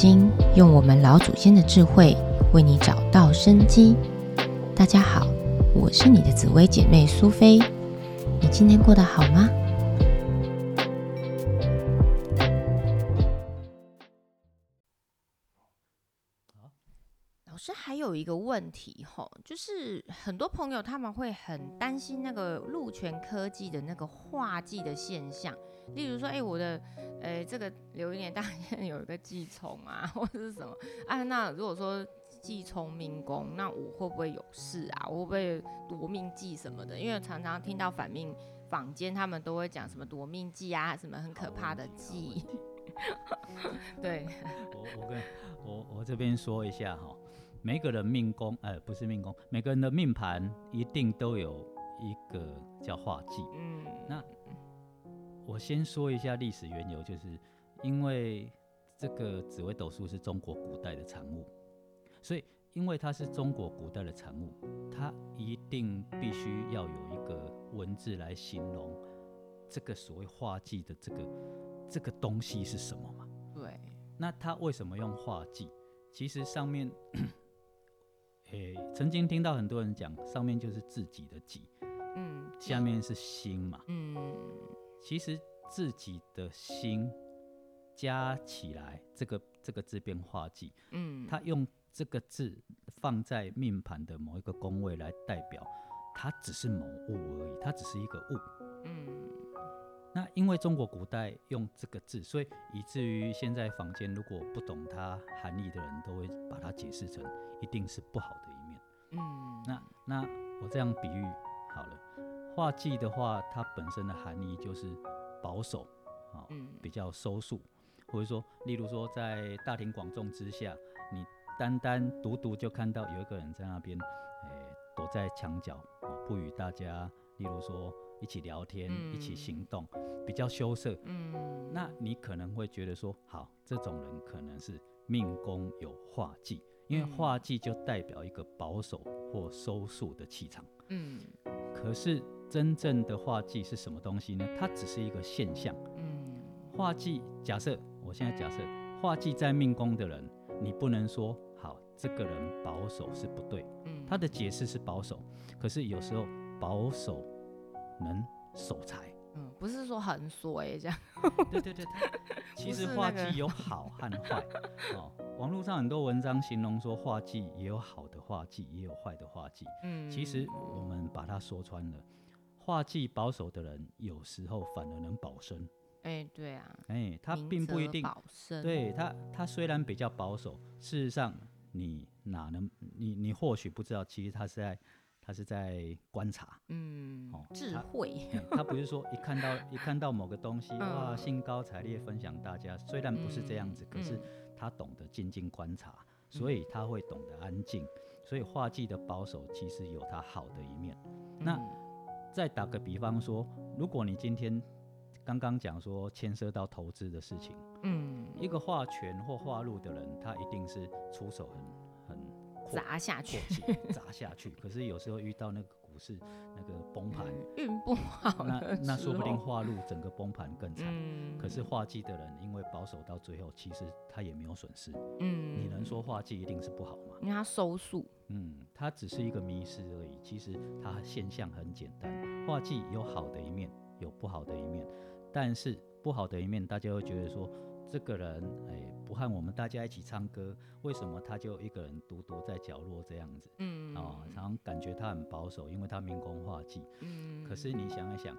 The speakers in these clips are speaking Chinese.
经，用我们老祖先的智慧为你找到生机。大家好，我是你的紫薇姐妹苏菲。你今天过得好吗？老师还有一个问题吼，就是很多朋友他们会很担心那个鹿泉科技的那个化忌的现象。例如说，哎，我的，呃，这个流年大限有一个忌冲啊，或者是什么啊？那如果说忌冲命宫，那我会不会有事啊？我会不会夺命忌什么的？因为常常听到反命坊间他们都会讲什么夺命忌啊，什么很可怕的忌。对，我我跟我我这边说一下哈，每个人命宫，呃，不是命宫，每个人的命盘一定都有一个叫化忌。嗯，那。我先说一下历史缘由，就是因为这个紫微斗数是中国古代的产物，所以因为它是中国古代的产物，它一定必须要有一个文字来形容这个所谓画技的这个这个东西是什么嘛？对。那它为什么用画技？其实上面，诶，曾经听到很多人讲，上面就是自己的己，嗯，下面是心嘛，嗯。其实自己的心加起来，这个这个字变化忌，嗯，他用这个字放在命盘的某一个宫位来代表，它只是某物而已，它只是一个物，嗯。那因为中国古代用这个字，所以以至于现在坊间如果不懂它含义的人，都会把它解释成一定是不好的一面，嗯。那那我这样比喻。画技的话，它本身的含义就是保守，啊，比较收束，或者说，例如说，在大庭广众之下，你单单独独就看到有一个人在那边，诶，躲在墙角，不与大家，例如说一起聊天、一起行动，比较羞涩，嗯，那你可能会觉得说，好，这种人可能是命宫有画技，因为画技就代表一个保守或收束的气场，嗯，可是。真正的画技是什么东西呢？它只是一个现象。嗯，画技假设，我现在假设画技在命宫的人，你不能说好这个人保守是不对。嗯，他的解释是保守，可是有时候保守能守财。嗯，不是说很衰这样。对对对，其实画技有好和坏。哦，网络上很多文章形容说画技也有好的画技，也有坏的画技。嗯，其实我们把它说穿了。画技保守的人，有时候反而能保身。哎，对啊，哎，他并不一定保身。对他，他虽然比较保守，事实上，你哪能，你你或许不知道，其实他是在，他是在观察。嗯，哦智慧。他不是说一看到一看到某个东西，哇，兴高采烈分享大家。虽然不是这样子，可是他懂得静静观察，所以他会懂得安静。所以画技的保守其实有他好的一面。那。再打个比方说，如果你今天刚刚讲说牵涉到投资的事情，嗯，一个画权或画路的人，他一定是出手很很砸下去，砸下去。可是有时候遇到那个。股市那个崩盘，运不好，那那说不定画路整个崩盘更惨。可是画技的人因为保守到最后，其实他也没有损失。嗯，你能说画技一定是不好吗？因为他收束。嗯，他只是一个迷失而已。其实他现象很简单，画技有好的一面，有不好的一面。但是不好的一面，大家会觉得说。这个人哎，不和我们大家一起唱歌，为什么他就一个人独独在角落这样子？嗯，啊，常常感觉他很保守，因为他民工画技。嗯，可是你想一想，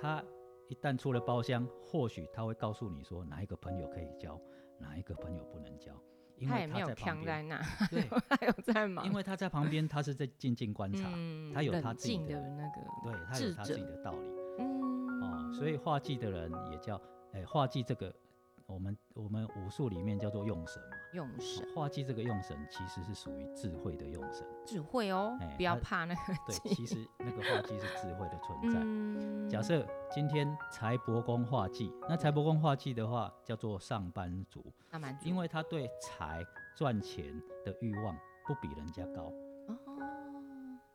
他一旦出了包厢，或许他会告诉你说哪一个朋友可以交，哪一个朋友不能交，因为他在旁边。对，他有在忙。因为他在旁边，他是在静静观察，他有他自己的那个，对他有他自己的道理。嗯，哦，所以画技的人也叫哎，画技这个。我们我们武术里面叫做用神嘛，用神画技这个用神其实是属于智慧的用神，智慧哦，不要怕那个。对，其实那个画技是智慧的存在。假设今天财帛宫画技，那财帛宫画技的话叫做上班族，上班族，因为他对财赚钱的欲望不比人家高。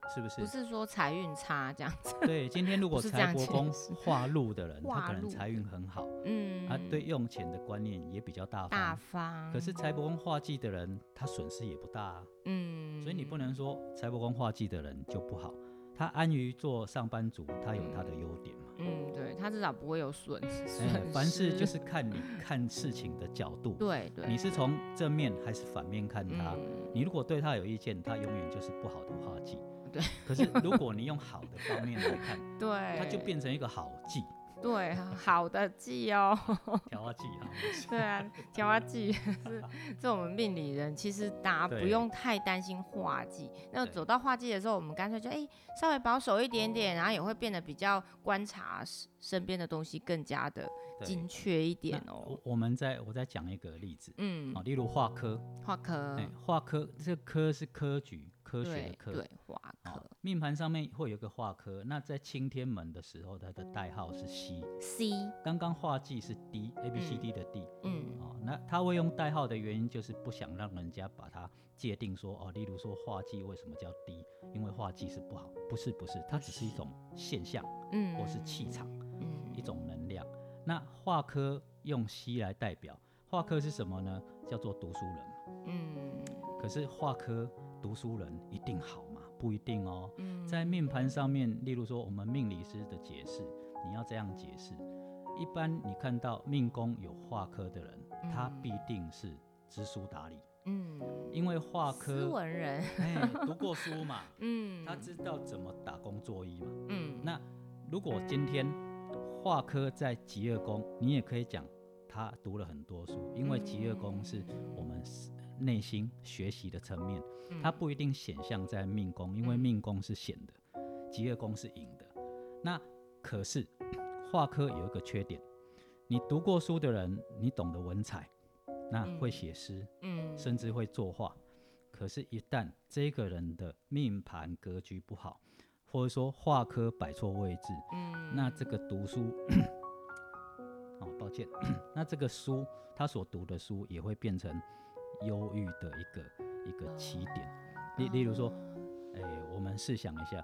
哦，是不是？不是说财运差这样子。对，今天如果财帛宫化禄的人，他可能财运很好，嗯，他对用钱的观念也比较大方。大方。可是财帛宫化忌的人，他损失也不大，嗯。所以你不能说财帛宫化忌的人就不好，他安于做上班族，他有他的优点嘛。嗯，对他至少不会有损失。凡事就是看你看事情的角度。对对。你是从正面还是反面看他？你如果对他有意见，他永远就是不好的化忌。对，可是如果你用好的方面来看，对，它就变成一个好记。对，好的记哦。调花记啊。对啊，调花记是这我们命理人其实大家不用太担心画技。那走到画技的时候，我们干脆就哎稍微保守一点点，然后也会变得比较观察身边的东西更加的精确一点哦。我我们再我再讲一个例子，嗯，啊，例如化科，化科，哎，画科，这科是科举。科学的科，对，化科。命盘上面会有个化科，那在青天门的时候，它的代号是 C。C。刚刚化忌是 D，A B C D 的 D。嗯。哦，那他会用代号的原因，就是不想让人家把它界定说，哦，例如说化忌为什么叫 D？因为化忌是不好，不是不是，它只是一种现象，嗯，或是气场，嗯，一种能量。那化科用 C 来代表，化科是什么呢？叫做读书人。嗯。可是化科。读书人一定好吗？不一定哦。在命盘上面，例如说我们命理师的解释，你要这样解释。一般你看到命宫有化科的人，他必定是知书达理。嗯，因为化科斯文人，哎，读过书嘛。嗯，他知道怎么打工作揖嘛。嗯，那如果今天化科在极恶宫，你也可以讲他读了很多书，因为极恶宫是我们。内心学习的层面，它不一定显象在命宫，因为命宫是显的，吉恶宫是隐的。那可是 画科有一个缺点，你读过书的人，你懂得文采，那会写诗，嗯，甚至会作画。可是，一旦这个人的命盘格局不好，或者说画科摆错位置，嗯，那这个读书，哦，抱歉，那这个书他所读的书也会变成。忧郁的一个一个起点，例例如说，哎，我们试想一下，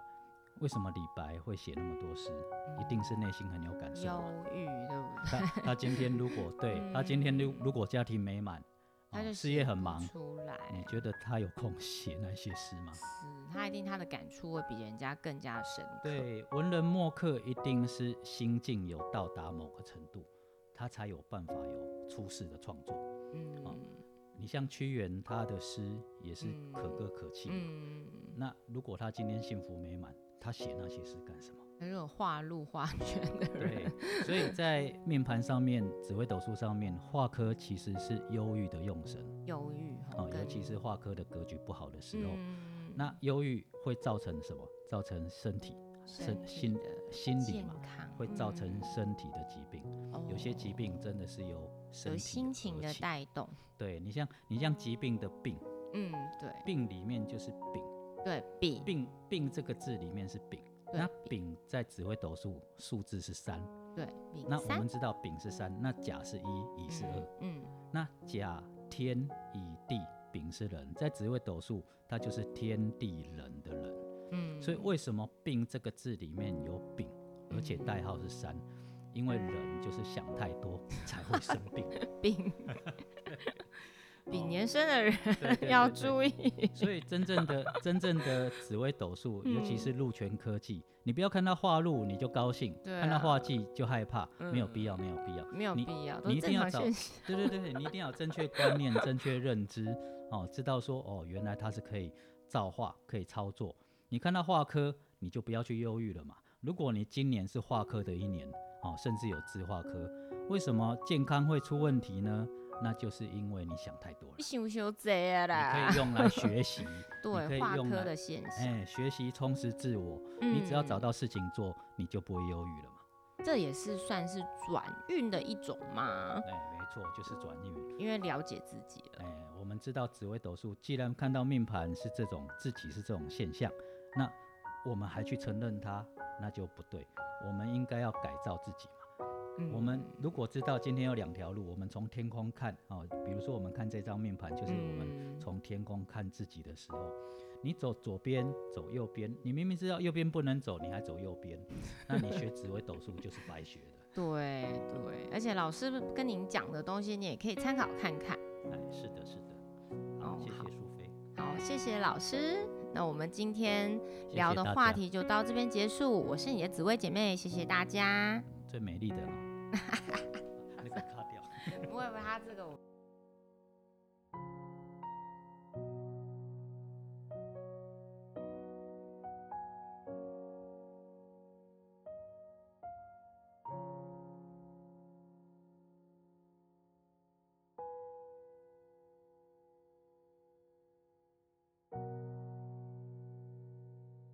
为什么李白会写那么多诗？一定是内心很有感受。忧郁，对不对？他他今天如果对 他今天如如果家庭美满，他就事业很忙，出来。你觉得他有空写那些诗吗？是，他一定他的感触会比人家更加深刻。对，文人墨客一定是心境有到达某个程度，他才有办法有出世的创作。嗯。你像屈原，他的诗也是可歌可泣。嗯，那如果他今天幸福美满，他写那些诗干什么？那种画路画圈的人。对，所以在命盘上面，紫微斗数上面，画科其实是忧郁的用神。忧郁哦，尤其是画科的格局不好的时候，那忧郁会造成什么？造成身体、身心、心理嘛，会造成身体的疾病。有些疾病真的是由有心情的带动。对你像你像疾病的病，嗯，对，病里面就是丙，对，丙，病病这个字里面是丙，那丙在指挥斗数数字是三，对，那我们知道丙是三，那甲是一，乙是二，嗯，那甲天乙地丙是人，在紫微斗数它就是天地人的人，嗯，所以为什么病这个字里面有丙，而且代号是三？因为人就是想太多 才会生病，病。比年生的人要注意。所以真正的真正的紫微斗数，尤其是禄权科技，你不要看到化禄你就高兴，看到画技就害怕，没有必要，没有必要，没有必要。你一定要找，对对对，你一定要正确观念、正确认知哦，知道说哦，原来它是可以造化、可以操作。你看到画科，你就不要去忧郁了嘛。如果你今年是画科的一年哦，甚至有自化科，为什么健康会出问题呢？那就是因为你想太多了。你想想这啦。你可以用来学习，对，化科的现象。哎，学习充实自我，你只要找到事情做，你就不会忧郁了嘛。这也是算是转运的一种嘛？哎，没错，就是转运。因为了解自己了。哎，我们知道紫微斗数，既然看到命盘是这种，自己是这种现象，那我们还去承认它，那就不对。我们应该要改造自己嘛。我们如果知道今天有两条路，我们从天空看哦，比如说我们看这张面盘，就是我们从天空看自己的时候，你走左边，走右边，你明明知道右边不能走，你还走右边，那你学紫微斗数就是白学的。对对，而且老师跟您讲的东西，你也可以参考看看。哎，是的，是的。好，谢谢苏菲。好，谢谢老师。那我们今天聊的话题就到这边结束。我是你的紫薇姐妹，谢谢大家。最美丽的哦。那个卡掉。不会不会，他这个。